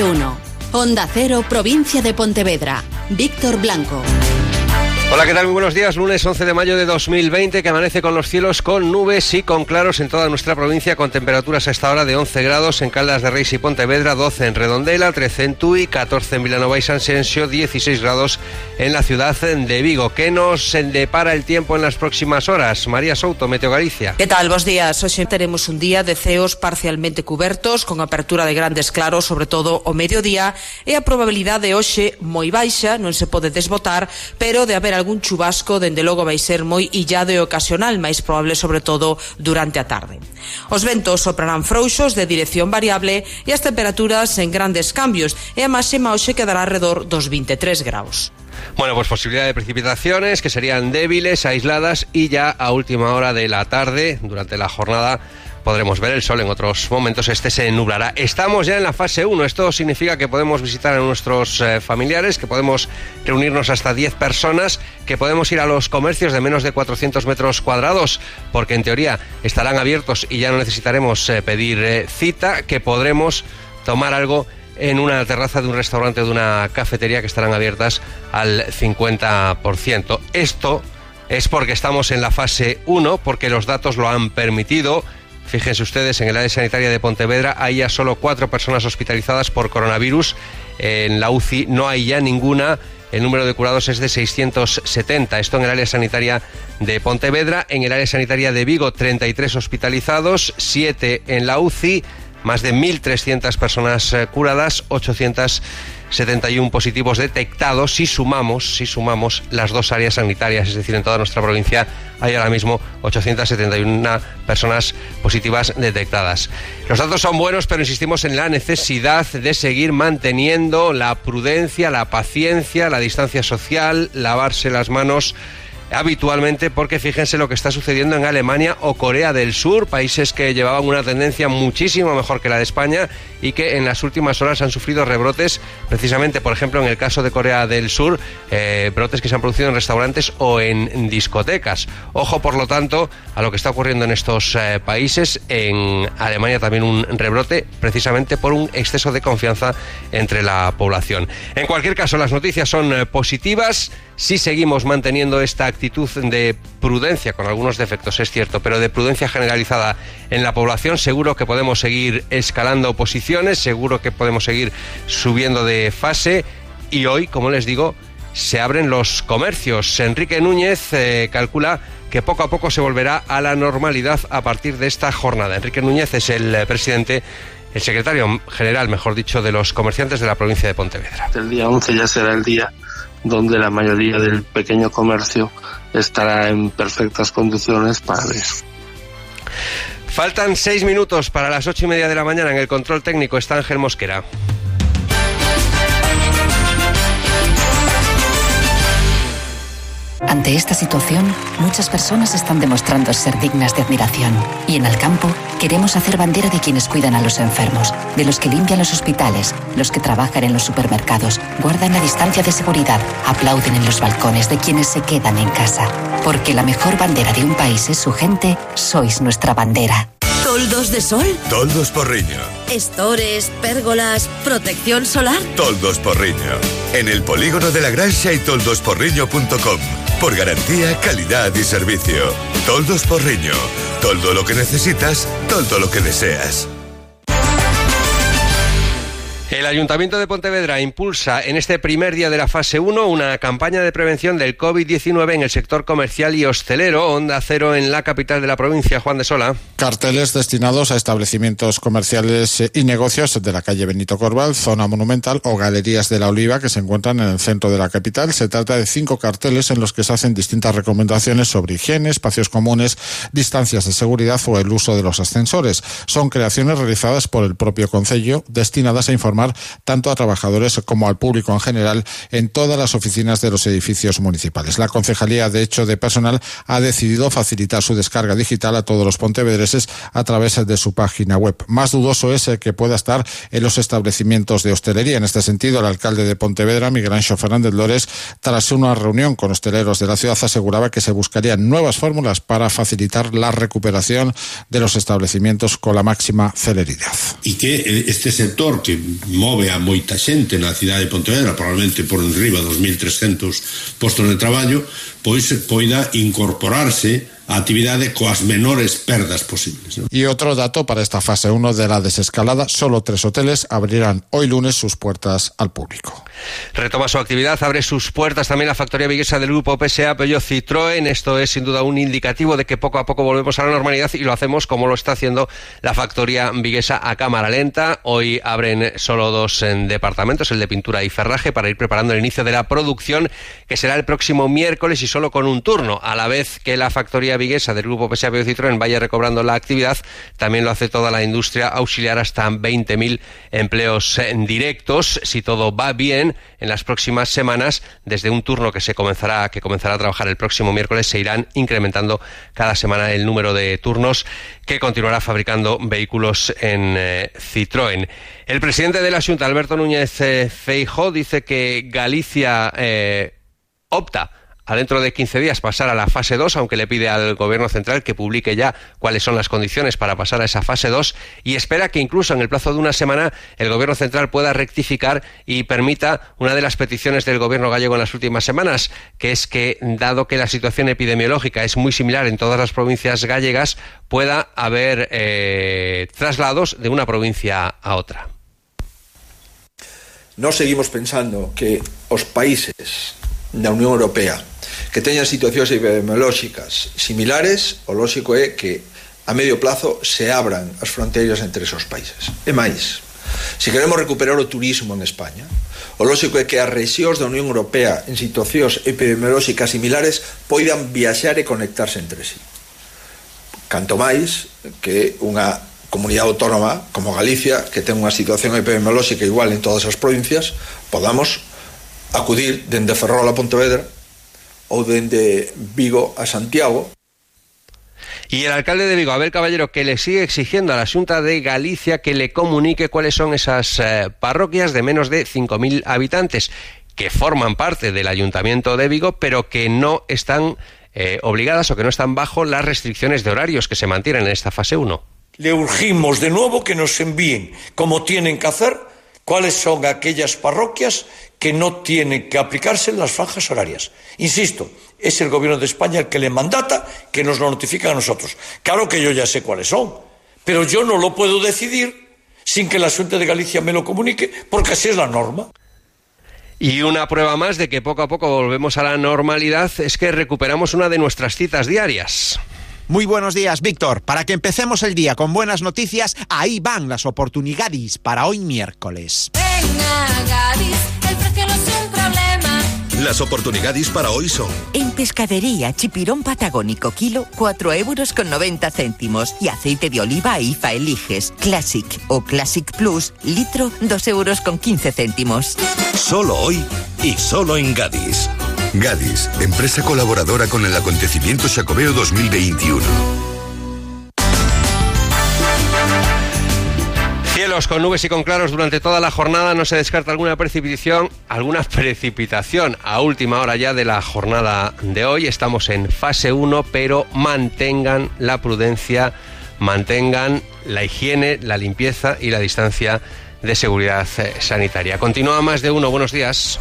1. Onda Cero, provincia de Pontevedra. Víctor Blanco. Hola, ¿qué tal? Muy buenos días. Lunes 11 de mayo de 2020 que amanece con los cielos con nubes y con claros en toda nuestra provincia con temperaturas a esta hora de 11 grados en Caldas de Reis y Pontevedra, 12 en Redondela, 13 en Tui, 14 en Vilanova y San Sensio, 16 grados en la ciudad de Vigo. ¿Qué nos depara el tiempo en las próximas horas? María Souto, Meteo Galicia. ¿Qué tal? Buenos días. Hoy tenemos un día de ceos parcialmente cubertos con apertura de grandes claros, sobre todo o mediodía e a probabilidade de hoxe moi baixa, non se pode desbotar, pero de haber algún chubasco, dende logo vai ser moi illado e ocasional, máis probable sobre todo durante a tarde. Os ventos soprarán frouxos de dirección variable e as temperaturas en grandes cambios e a máxima hoxe quedará alrededor dos 23 graus. Bueno, pues posibilidad de precipitaciones que serían débiles, aisladas y ya a última hora de la tarde, durante la jornada, podremos ver el sol en otros momentos, este se nublará. Estamos ya en la fase 1, esto significa que podemos visitar a nuestros eh, familiares, que podemos reunirnos hasta 10 personas, que podemos ir a los comercios de menos de 400 metros cuadrados, porque en teoría estarán abiertos y ya no necesitaremos eh, pedir eh, cita, que podremos tomar algo en una terraza de un restaurante o de una cafetería que estarán abiertas al 50%. Esto es porque estamos en la fase 1, porque los datos lo han permitido. Fíjense ustedes, en el área sanitaria de Pontevedra hay ya solo cuatro personas hospitalizadas por coronavirus. En la UCI no hay ya ninguna. El número de curados es de 670. Esto en el área sanitaria de Pontevedra. En el área sanitaria de Vigo, 33 hospitalizados, 7 en la UCI, más de 1.300 personas eh, curadas, 871 positivos detectados. Si sumamos, si sumamos las dos áreas sanitarias, es decir, en toda nuestra provincia hay ahora mismo 871 personas positivas detectadas. Los datos son buenos, pero insistimos en la necesidad de seguir manteniendo la prudencia, la paciencia, la distancia social, lavarse las manos habitualmente porque fíjense lo que está sucediendo en Alemania o Corea del Sur, países que llevaban una tendencia muchísimo mejor que la de España y que en las últimas horas han sufrido rebrotes, precisamente, por ejemplo, en el caso de Corea del Sur, eh, brotes que se han producido en restaurantes o en discotecas. Ojo, por lo tanto, a lo que está ocurriendo en estos eh, países. En Alemania también un rebrote, precisamente por un exceso de confianza entre la población. En cualquier caso, las noticias son eh, positivas. Si seguimos manteniendo esta actitud de prudencia, con algunos defectos, es cierto, pero de prudencia generalizada en la población, seguro que podemos seguir escalando seguro que podemos seguir subiendo de fase y hoy, como les digo, se abren los comercios. Enrique Núñez eh, calcula que poco a poco se volverá a la normalidad a partir de esta jornada. Enrique Núñez es el eh, presidente el secretario general, mejor dicho, de los comerciantes de la provincia de Pontevedra. El día 11 ya será el día donde la mayoría del pequeño comercio estará en perfectas condiciones para eso. Faltan seis minutos para las ocho y media de la mañana. En el control técnico está Ángel Mosquera. Ante esta situación, muchas personas están demostrando ser dignas de admiración. Y en el campo, queremos hacer bandera de quienes cuidan a los enfermos, de los que limpian los hospitales, los que trabajan en los supermercados, guardan la distancia de seguridad, aplauden en los balcones de quienes se quedan en casa. Porque la mejor bandera de un país es su gente, sois nuestra bandera. ¿Toldos de sol? Toldos Porriño. ¿Estores, pérgolas, protección solar? Toldos Porriño. En el polígono de la Granxa y toldosporriño.com. Por garantía, calidad y servicio. Toldos Porriño. Todo lo que necesitas, todo lo que deseas. El Ayuntamiento de Pontevedra impulsa en este primer día de la fase 1 una campaña de prevención del COVID-19 en el sector comercial y hostelero, Onda Cero en la capital de la provincia, Juan de Sola. Carteles destinados a establecimientos comerciales y negocios de la calle Benito Corval, zona monumental o galerías de la Oliva que se encuentran en el centro de la capital. Se trata de cinco carteles en los que se hacen distintas recomendaciones sobre higiene, espacios comunes, distancias de seguridad o el uso de los ascensores. Son creaciones realizadas por el propio Concello destinadas a informar tanto a trabajadores como al público en general en todas las oficinas de los edificios municipales. La Concejalía de Hecho de Personal ha decidido facilitar su descarga digital a todos los pontevedreses a través de su página web. Más dudoso es que pueda estar en los establecimientos de hostelería. En este sentido, el alcalde de Pontevedra, Miguel Ancho Fernández Lores, tras una reunión con hosteleros de la ciudad, aseguraba que se buscarían nuevas fórmulas para facilitar la recuperación de los establecimientos con la máxima celeridad. Y que este sector, que move a moita xente na cidade de Pontevedra, probablemente por enriba dos 1.300 postos de traballo, pois poida incorporarse a actividade coas menores perdas posibles. ¿no? Y otro dato para esta fase 1 de la desescalada, solo tres hoteles abrirán hoy lunes sus puertas al público. Retoma su actividad, abre sus puertas también la factoría viguesa del grupo PSA Peugeot Citroën. Esto es sin duda un indicativo de que poco a poco volvemos a la normalidad y lo hacemos como lo está haciendo la factoría viguesa a cámara lenta. Hoy abren solo dos en departamentos, el de pintura y ferraje, para ir preparando el inicio de la producción, que será el próximo miércoles y solo con un turno. A la vez que la factoría viguesa del grupo PSA Citroën vaya recobrando la actividad, también lo hace toda la industria auxiliar hasta 20.000 empleos directos. Si todo va bien, en las próximas semanas, desde un turno que se comenzará, que comenzará a trabajar el próximo miércoles, se irán incrementando cada semana el número de turnos que continuará fabricando vehículos en eh, Citroën. El presidente de la Junta, Alberto Núñez eh, Feijó, dice que Galicia eh, opta a dentro de 15 días pasar a la fase 2, aunque le pide al Gobierno central que publique ya cuáles son las condiciones para pasar a esa fase 2 y espera que incluso en el plazo de una semana el Gobierno central pueda rectificar y permita una de las peticiones del Gobierno gallego en las últimas semanas, que es que, dado que la situación epidemiológica es muy similar en todas las provincias gallegas, pueda haber eh, traslados de una provincia a otra. nós seguimos pensando que os países da Unión Europea que teñan situacións epidemiolóxicas similares, o lóxico é que a medio plazo se abran as fronteiras entre esos países. E máis, se queremos recuperar o turismo en España, o lóxico é que as rexións da Unión Europea en situacións epidemiolóxicas similares poidan viaxar e conectarse entre sí. Canto máis que unha comunidade autónoma como Galicia, que ten unha situación epidemiolóxica igual en todas as provincias, podamos acudir dende Ferrol a Pontevedra ou dende Vigo a Santiago. Y el alcalde de Vigo, Abel Caballero, que le sigue exigiendo a la Junta de Galicia que le comunique cuáles son esas eh, parroquias de menos de 5.000 habitantes que forman parte del Ayuntamiento de Vigo, pero que no están eh, obligadas o que no están bajo las restricciones de horarios que se mantienen en esta fase 1. Le urgimos de nuevo que nos envíen, como tienen que hacer, cuáles son aquellas parroquias que no tienen que aplicarse las franjas horarias. Insisto, es el Gobierno de España el que le mandata que nos lo notifique a nosotros. Claro que yo ya sé cuáles son, pero yo no lo puedo decidir sin que la Junta de Galicia me lo comunique, porque así es la norma. Y una prueba más de que poco a poco volvemos a la normalidad es que recuperamos una de nuestras citas diarias. Muy buenos días, Víctor. Para que empecemos el día con buenas noticias, ahí van las oportunidades para hoy miércoles. Venga, Gadis, el precio no es un problema. Las oportunidades para hoy son En Pescadería Chipirón Patagónico Kilo 4 euros con 90 céntimos y aceite de oliva IFA Eliges Classic o Classic Plus litro 2 euros con 15 céntimos. solo hoy y solo en Gadis. Gadis, empresa colaboradora con el acontecimiento Xacobeo 2021. Cielos con nubes y con claros durante toda la jornada. No se descarta alguna precipitación, alguna precipitación a última hora ya de la jornada de hoy. Estamos en fase 1, pero mantengan la prudencia, mantengan la higiene, la limpieza y la distancia de seguridad eh, sanitaria. Continúa más de uno. Buenos días.